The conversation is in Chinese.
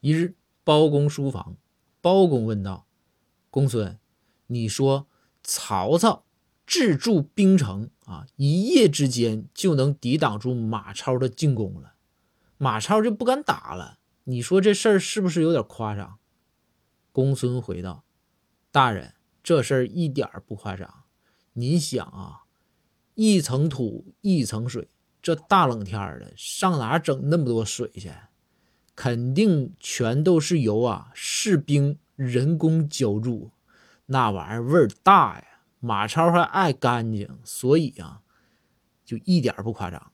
一日，包公书房，包公问道：“公孙，你说曹操自筑兵城啊，一夜之间就能抵挡住马超的进攻了，马超就不敢打了。你说这事儿是不是有点夸张？”公孙回道：“大人，这事儿一点不夸张。您想啊，一层土，一层水。”这大冷天的，上哪整那么多水去？肯定全都是由啊士兵人工浇筑，那玩意儿味儿大呀。马超还爱干净，所以啊，就一点不夸张。